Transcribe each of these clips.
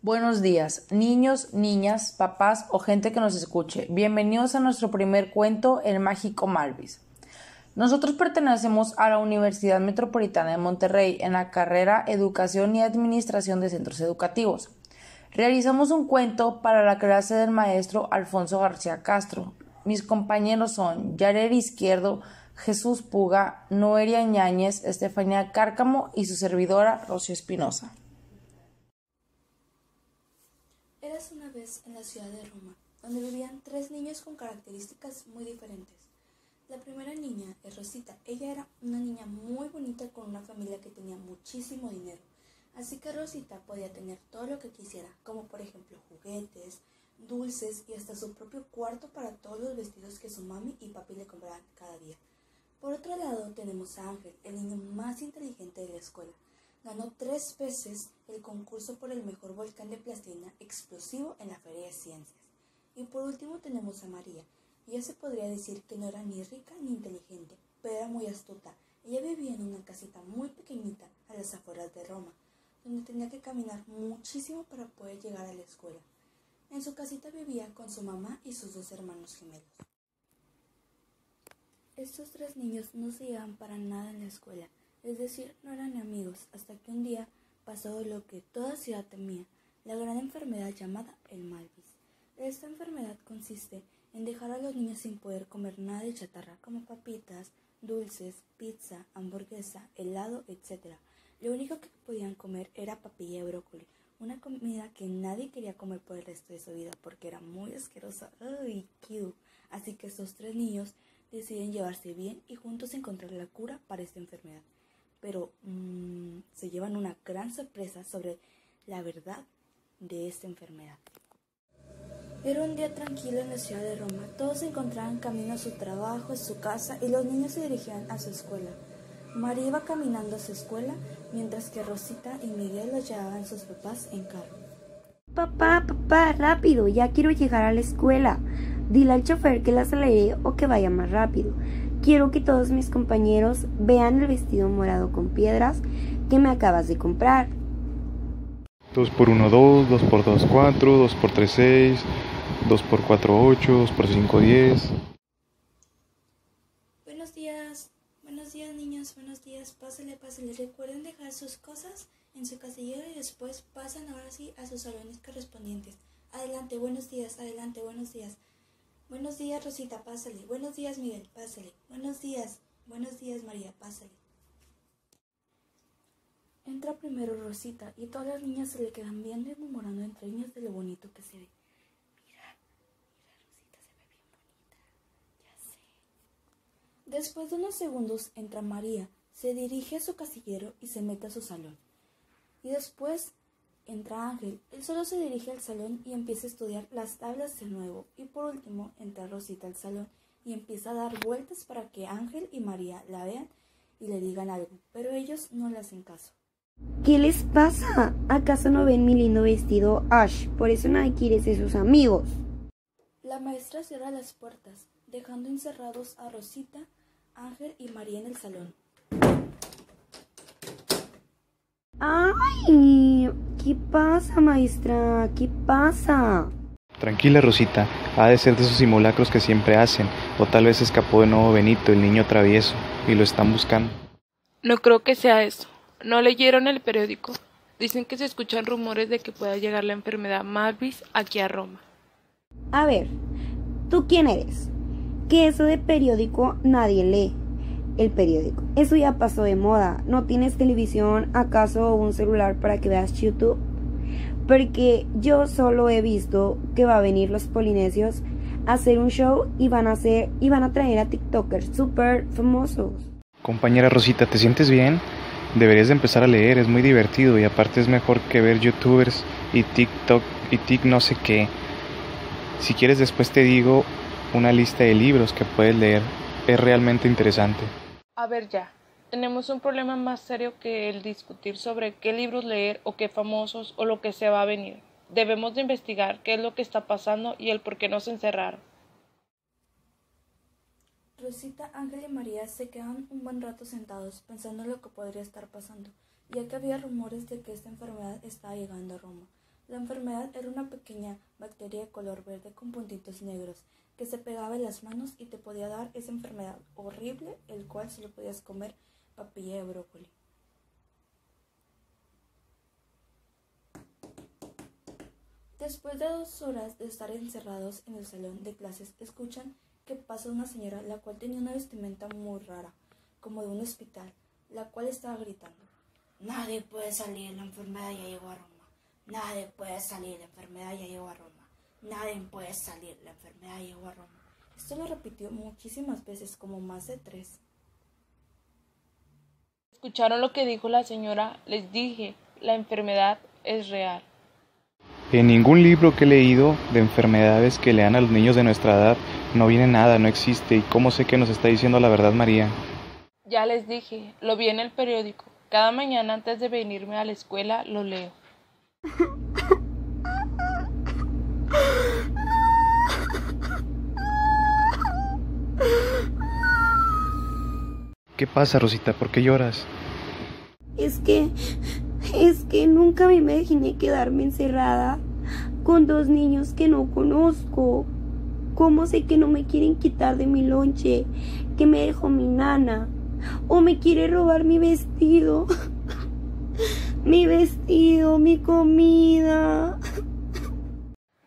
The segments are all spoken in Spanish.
Buenos días, niños, niñas, papás o gente que nos escuche. Bienvenidos a nuestro primer cuento, El Mágico Malvis. Nosotros pertenecemos a la Universidad Metropolitana de Monterrey en la carrera Educación y Administración de Centros Educativos. Realizamos un cuento para la clase del maestro Alfonso García Castro. Mis compañeros son Yarer Izquierdo, Jesús Puga, Noelia Ñáñez, Estefanía Cárcamo y su servidora Rocío Espinosa. Eras una vez en la ciudad de Roma, donde vivían tres niños con características muy diferentes. La primera niña es Rosita. Ella era una niña muy bonita con una familia que tenía muchísimo dinero. Así que Rosita podía tener todo lo que quisiera, como por ejemplo juguetes, dulces y hasta su propio cuarto para todos los vestidos que su mami y papi le compraban cada día. Por otro lado tenemos a Ángel, el niño más inteligente de la escuela. Ganó tres veces el concurso por el mejor volcán de plastilina explosivo en la Feria de Ciencias. Y por último tenemos a María, ya se podría decir que no era ni rica ni inteligente, pero era muy astuta. Ella vivía en una casita muy pequeñita a las afueras de Roma, donde tenía que caminar muchísimo para poder llegar a la escuela. En su casita vivía con su mamá y sus dos hermanos gemelos. Estos tres niños no se llevaban para nada en la escuela, es decir, no eran amigos, hasta que un día pasó lo que toda ciudad temía, la gran enfermedad llamada el Malvis. Esta enfermedad consiste en dejar a los niños sin poder comer nada de chatarra como papitas, dulces, pizza, hamburguesa, helado, etc. Lo único que podían comer era papilla y brócoli, una comida que nadie quería comer por el resto de su vida porque era muy asquerosa. ¡Ay, cute! Así que estos tres niños deciden llevarse bien y juntos encontrar la cura para esta enfermedad. Pero mmm, se llevan una gran sorpresa sobre la verdad de esta enfermedad. Era un día tranquilo en la ciudad de Roma. Todos se encontraban camino a su trabajo, a su casa y los niños se dirigían a su escuela. María iba caminando a su escuela, mientras que Rosita y Miguel los llevaban sus papás en carro. Papá, papá, rápido, ya quiero llegar a la escuela. Dile al chofer que la acelere o que vaya más rápido. Quiero que todos mis compañeros vean el vestido morado con piedras que me acabas de comprar. 2 por 1 2, 2 por 2 4, 2 por 3 6, 2 por 4 8, 2 por 5 10. Buenos días, buenos días niños, buenos días, pásale, pásale. Recuerden dejar sus cosas en su casillero y después pasan ahora sí a sus salones correspondientes. Adelante, buenos días, adelante, buenos días. Buenos días Rosita, pásale. Buenos días Miguel, pásale. Buenos días, buenos días María, pásale. Entra primero Rosita y todas las niñas se le quedan viendo y murmurando entre ellas de lo bonito que se ve. Mira, Rosita, se ve. Ya sé. Después de unos segundos entra María, se dirige a su casillero y se mete a su salón. Y después entra Ángel, él solo se dirige al salón y empieza a estudiar las tablas de nuevo. Y por último entra Rosita al salón y empieza a dar vueltas para que Ángel y María la vean y le digan algo, pero ellos no le hacen caso. ¿Qué les pasa? ¿Acaso no ven mi lindo vestido Ash? Por eso nadie quiere ser sus amigos. La maestra cierra las puertas, dejando encerrados a Rosita, Ángel y María en el salón. ¡Ay! ¿Qué pasa, maestra? ¿Qué pasa? Tranquila, Rosita. Ha de ser de esos simulacros que siempre hacen. O tal vez escapó de nuevo Benito, el niño travieso, y lo están buscando. No creo que sea eso. No leyeron el periódico. Dicen que se escuchan rumores de que pueda llegar la enfermedad Malvis aquí a Roma. A ver, ¿tú quién eres? Que eso de periódico nadie lee. El periódico. Eso ya pasó de moda. ¿No tienes televisión, acaso un celular para que veas YouTube? Porque yo solo he visto que va a venir los polinesios a hacer un show y van a hacer y van a traer a TikTokers súper famosos. Compañera Rosita, ¿te sientes bien? Deberías de empezar a leer, es muy divertido y aparte es mejor que ver youtubers y TikTok y Tik no sé qué. Si quieres después te digo una lista de libros que puedes leer, es realmente interesante. A ver ya, tenemos un problema más serio que el discutir sobre qué libros leer o qué famosos o lo que se va a venir. Debemos de investigar qué es lo que está pasando y el por qué nos encerraron. Rosita, Ángel y María se quedan un buen rato sentados pensando en lo que podría estar pasando, ya que había rumores de que esta enfermedad estaba llegando a Roma. La enfermedad era una pequeña bacteria de color verde con puntitos negros que se pegaba en las manos y te podía dar esa enfermedad horrible, el cual solo podías comer papilla de brócoli. Después de dos horas de estar encerrados en el salón de clases, escuchan que pasa una señora la cual tenía una vestimenta muy rara, como de un hospital, la cual estaba gritando. Nadie puede salir, la enfermedad ya llegó a Roma. Nadie puede salir, la enfermedad ya llegó a Roma. Nadie puede salir, la enfermedad ya llegó a Roma. Esto lo repitió muchísimas veces, como más de tres. ¿Escucharon lo que dijo la señora? Les dije, la enfermedad es real. En ningún libro que he leído de enfermedades que lean a los niños de nuestra edad no viene nada, no existe. ¿Y cómo sé que nos está diciendo la verdad María? Ya les dije, lo vi en el periódico. Cada mañana antes de venirme a la escuela lo leo. ¿Qué pasa, Rosita? ¿Por qué lloras? Es que, es que nunca me imaginé quedarme encerrada con dos niños que no conozco. ¿Cómo sé que no me quieren quitar de mi lonche que me dejó mi nana? ¿O me quiere robar mi vestido? mi vestido, mi comida.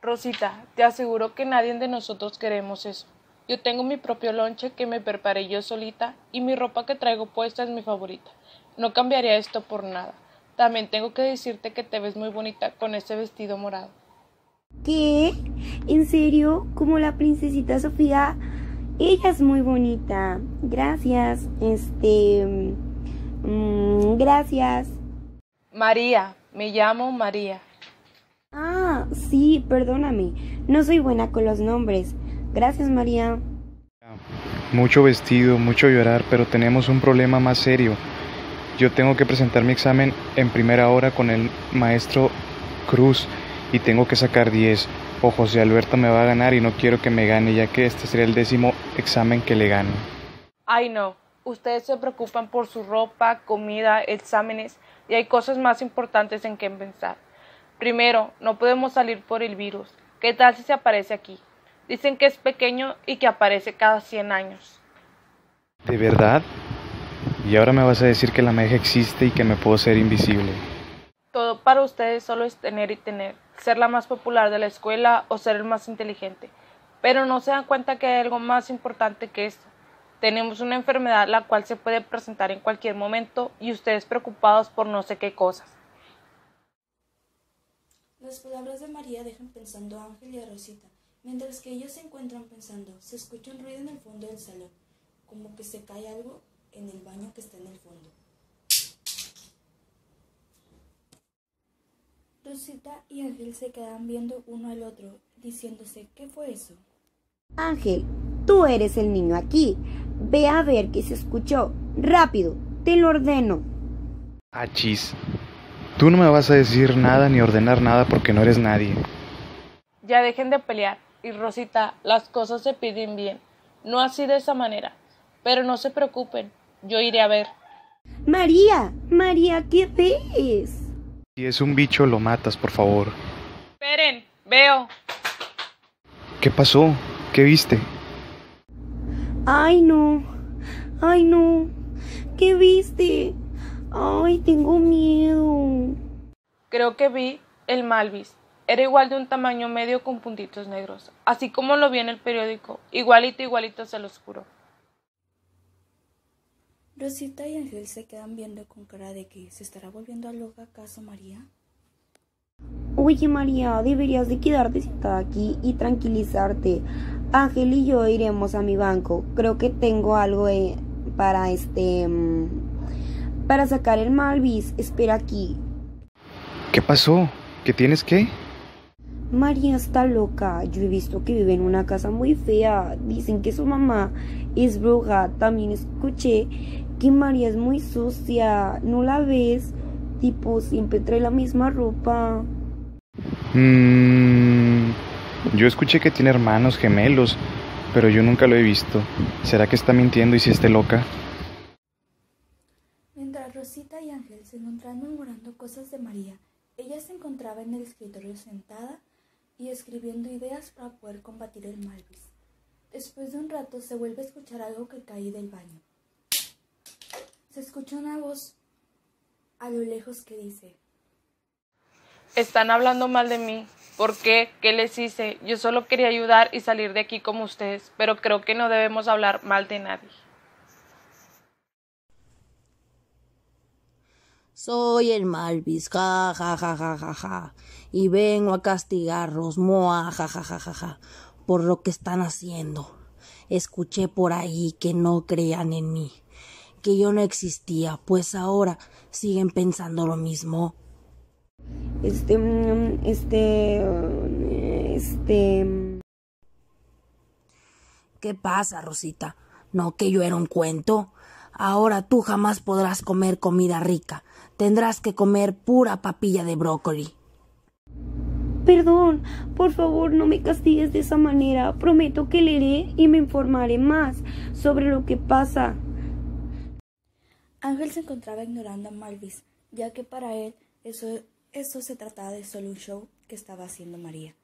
Rosita, te aseguro que nadie de nosotros queremos eso. Yo tengo mi propio lonche que me preparé yo solita y mi ropa que traigo puesta es mi favorita. No cambiaría esto por nada. También tengo que decirte que te ves muy bonita con ese vestido morado. ¿Qué? ¿En serio? ¿Como la princesita Sofía? Ella es muy bonita. Gracias. Este... Mm, gracias. María, me llamo María. Ah, sí, perdóname. No soy buena con los nombres. Gracias, María. Mucho vestido, mucho llorar, pero tenemos un problema más serio. Yo tengo que presentar mi examen en primera hora con el maestro Cruz y tengo que sacar 10. O José Alberto me va a ganar y no quiero que me gane, ya que este sería el décimo examen que le gano. Ay, no. Ustedes se preocupan por su ropa, comida, exámenes y hay cosas más importantes en que pensar. Primero, no podemos salir por el virus. ¿Qué tal si se aparece aquí? Dicen que es pequeño y que aparece cada 100 años. ¿De verdad? Y ahora me vas a decir que la magia existe y que me puedo ser invisible. Todo para ustedes solo es tener y tener, ser la más popular de la escuela o ser el más inteligente. Pero no se dan cuenta que hay algo más importante que esto. Tenemos una enfermedad la cual se puede presentar en cualquier momento y ustedes preocupados por no sé qué cosas. Las palabras de María dejan pensando a Ángel y a Rosita. Mientras que ellos se encuentran pensando, se escucha un ruido en el fondo del salón, como que se cae algo en el baño que está en el fondo. Rosita y Ángel se quedan viendo uno al otro, diciéndose, ¿qué fue eso? Ángel, tú eres el niño aquí. Ve a ver qué se escuchó. Rápido, te lo ordeno. Achis. Tú no me vas a decir nada ni ordenar nada porque no eres nadie. Ya dejen de pelear. Y Rosita, las cosas se piden bien. No así de esa manera. Pero no se preocupen. Yo iré a ver. María, María, ¿qué ves? Si es un bicho, lo matas, por favor. Esperen, veo. ¿Qué pasó? ¿Qué viste? Ay, no. Ay, no. ¿Qué viste? Ay, tengo miedo. Creo que vi el Malvis. Era igual de un tamaño medio con puntitos negros, así como lo vi en el periódico, igualito, igualito se los juro. Rosita y Ángel se quedan viendo con cara de que se estará volviendo loca acaso María. Oye María, deberías de quedarte sentada aquí y tranquilizarte. Ángel y yo iremos a mi banco. Creo que tengo algo eh, para este... mm, para sacar el Malvis. Espera aquí. ¿Qué pasó? ¿Qué tienes qué? María está loca. Yo he visto que vive en una casa muy fea. Dicen que su mamá es bruja. También escuché que María es muy sucia. ¿No la ves? Tipo, siempre trae la misma ropa. Mm, yo escuché que tiene hermanos gemelos, pero yo nunca lo he visto. ¿Será que está mintiendo y si esté loca? Mientras Rosita y Ángel se encontraban murmurando cosas de María, Ella se encontraba en el escritorio sentada y escribiendo ideas para poder combatir el Malvis. Después de un rato se vuelve a escuchar algo que cae del baño. Se escucha una voz a lo lejos que dice, Están hablando mal de mí. ¿Por qué? ¿Qué les hice? Yo solo quería ayudar y salir de aquí como ustedes, pero creo que no debemos hablar mal de nadie. Soy el Malvis, ja, ja, ja, ja, ja, ja, y vengo a castigarlos, moa, ja, ja, ja, ja, ja, por lo que están haciendo. Escuché por ahí que no crean en mí, que yo no existía, pues ahora siguen pensando lo mismo. Este, mm, este, este... ¿Qué pasa, Rosita? ¿No que yo era un cuento? Ahora tú jamás podrás comer comida rica. Tendrás que comer pura papilla de brócoli. Perdón, por favor no me castigues de esa manera. Prometo que leeré y me informaré más sobre lo que pasa. Ángel se encontraba ignorando a Malvis, ya que para él eso, eso se trataba de solo un show que estaba haciendo María.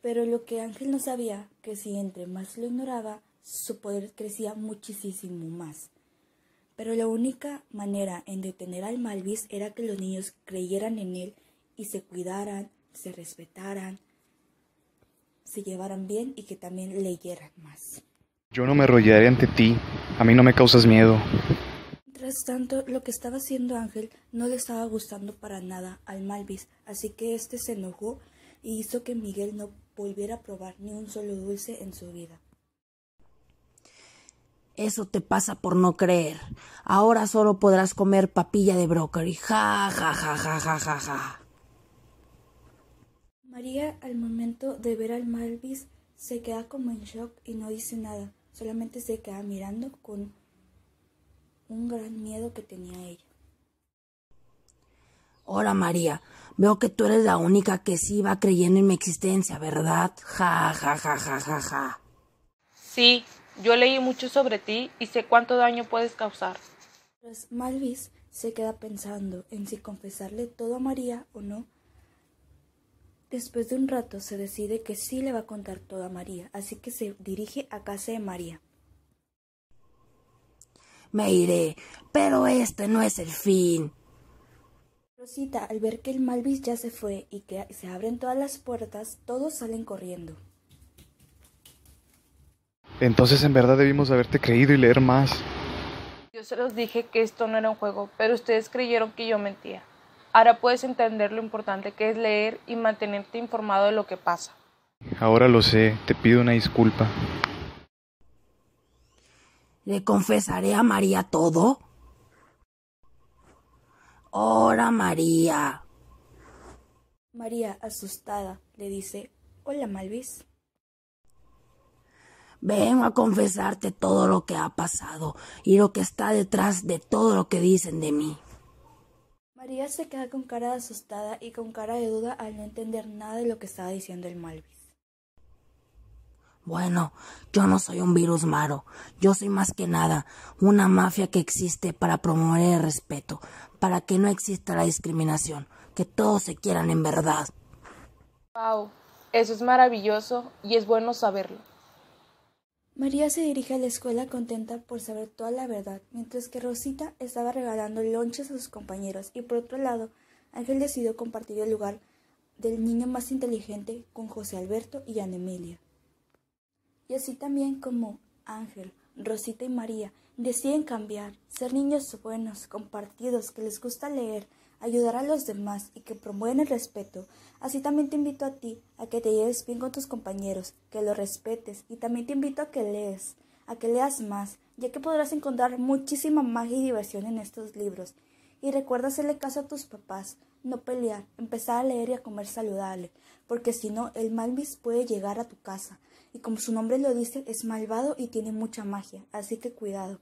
Pero lo que Ángel no sabía, que si entre más lo ignoraba, su poder crecía muchísimo más. Pero la única manera en detener al Malvis era que los niños creyeran en él y se cuidaran, se respetaran, se llevaran bien y que también leyeran más. Yo no me arrollaré ante ti. A mí no me causas miedo. Mientras tanto, lo que estaba haciendo Ángel no le estaba gustando para nada al Malvis, así que este se enojó y hizo que Miguel no volviera a probar ni un solo dulce en su vida. Eso te pasa por no creer. Ahora solo podrás comer papilla de brócoli. Ja, ja, ja, ja, ja, ja, ja. María, al momento de ver al Malvis, se queda como en shock y no dice nada, solamente se queda mirando con un gran miedo que tenía ella. Hola María, veo que tú eres la única que sí va creyendo en mi existencia, ¿verdad? Ja, ja, ja, ja, ja, ja. Sí, yo leí mucho sobre ti y sé cuánto daño puedes causar. Pues Malvis se queda pensando en si confesarle todo a María o no. Después de un rato se decide que sí le va a contar todo a María, así que se dirige a casa de María. Me iré, pero este no es el fin. Rosita, al ver que el Malvis ya se fue y que se abren todas las puertas, todos salen corriendo. Entonces en verdad debimos haberte creído y leer más. Yo se los dije que esto no era un juego, pero ustedes creyeron que yo mentía. Ahora puedes entender lo importante que es leer y mantenerte informado de lo que pasa. Ahora lo sé, te pido una disculpa. ¿Le confesaré a María todo? Hola María. María, asustada, le dice, Hola Malvis. Vengo a confesarte todo lo que ha pasado y lo que está detrás de todo lo que dicen de mí. María se queda con cara de asustada y con cara de duda al no entender nada de lo que estaba diciendo el Malvis. Bueno, yo no soy un virus malo, yo soy más que nada una mafia que existe para promover el respeto, para que no exista la discriminación, que todos se quieran en verdad. Wow, eso es maravilloso y es bueno saberlo. María se dirige a la escuela contenta por saber toda la verdad, mientras que Rosita estaba regalando lonches a sus compañeros y por otro lado, Ángel decidió compartir el lugar del niño más inteligente con José Alberto y Ana Emilia. Y así también como Ángel, Rosita y María deciden cambiar, ser niños buenos, compartidos, que les gusta leer, ayudar a los demás y que promueven el respeto. Así también te invito a ti a que te lleves bien con tus compañeros, que los respetes y también te invito a que lees, a que leas más, ya que podrás encontrar muchísima magia y diversión en estos libros. Y recuerda hacerle caso a tus papás, no pelear, empezar a leer y a comer saludable, porque si no, el Malvis puede llegar a tu casa. Y como su nombre lo dice, es malvado y tiene mucha magia, así que cuidado.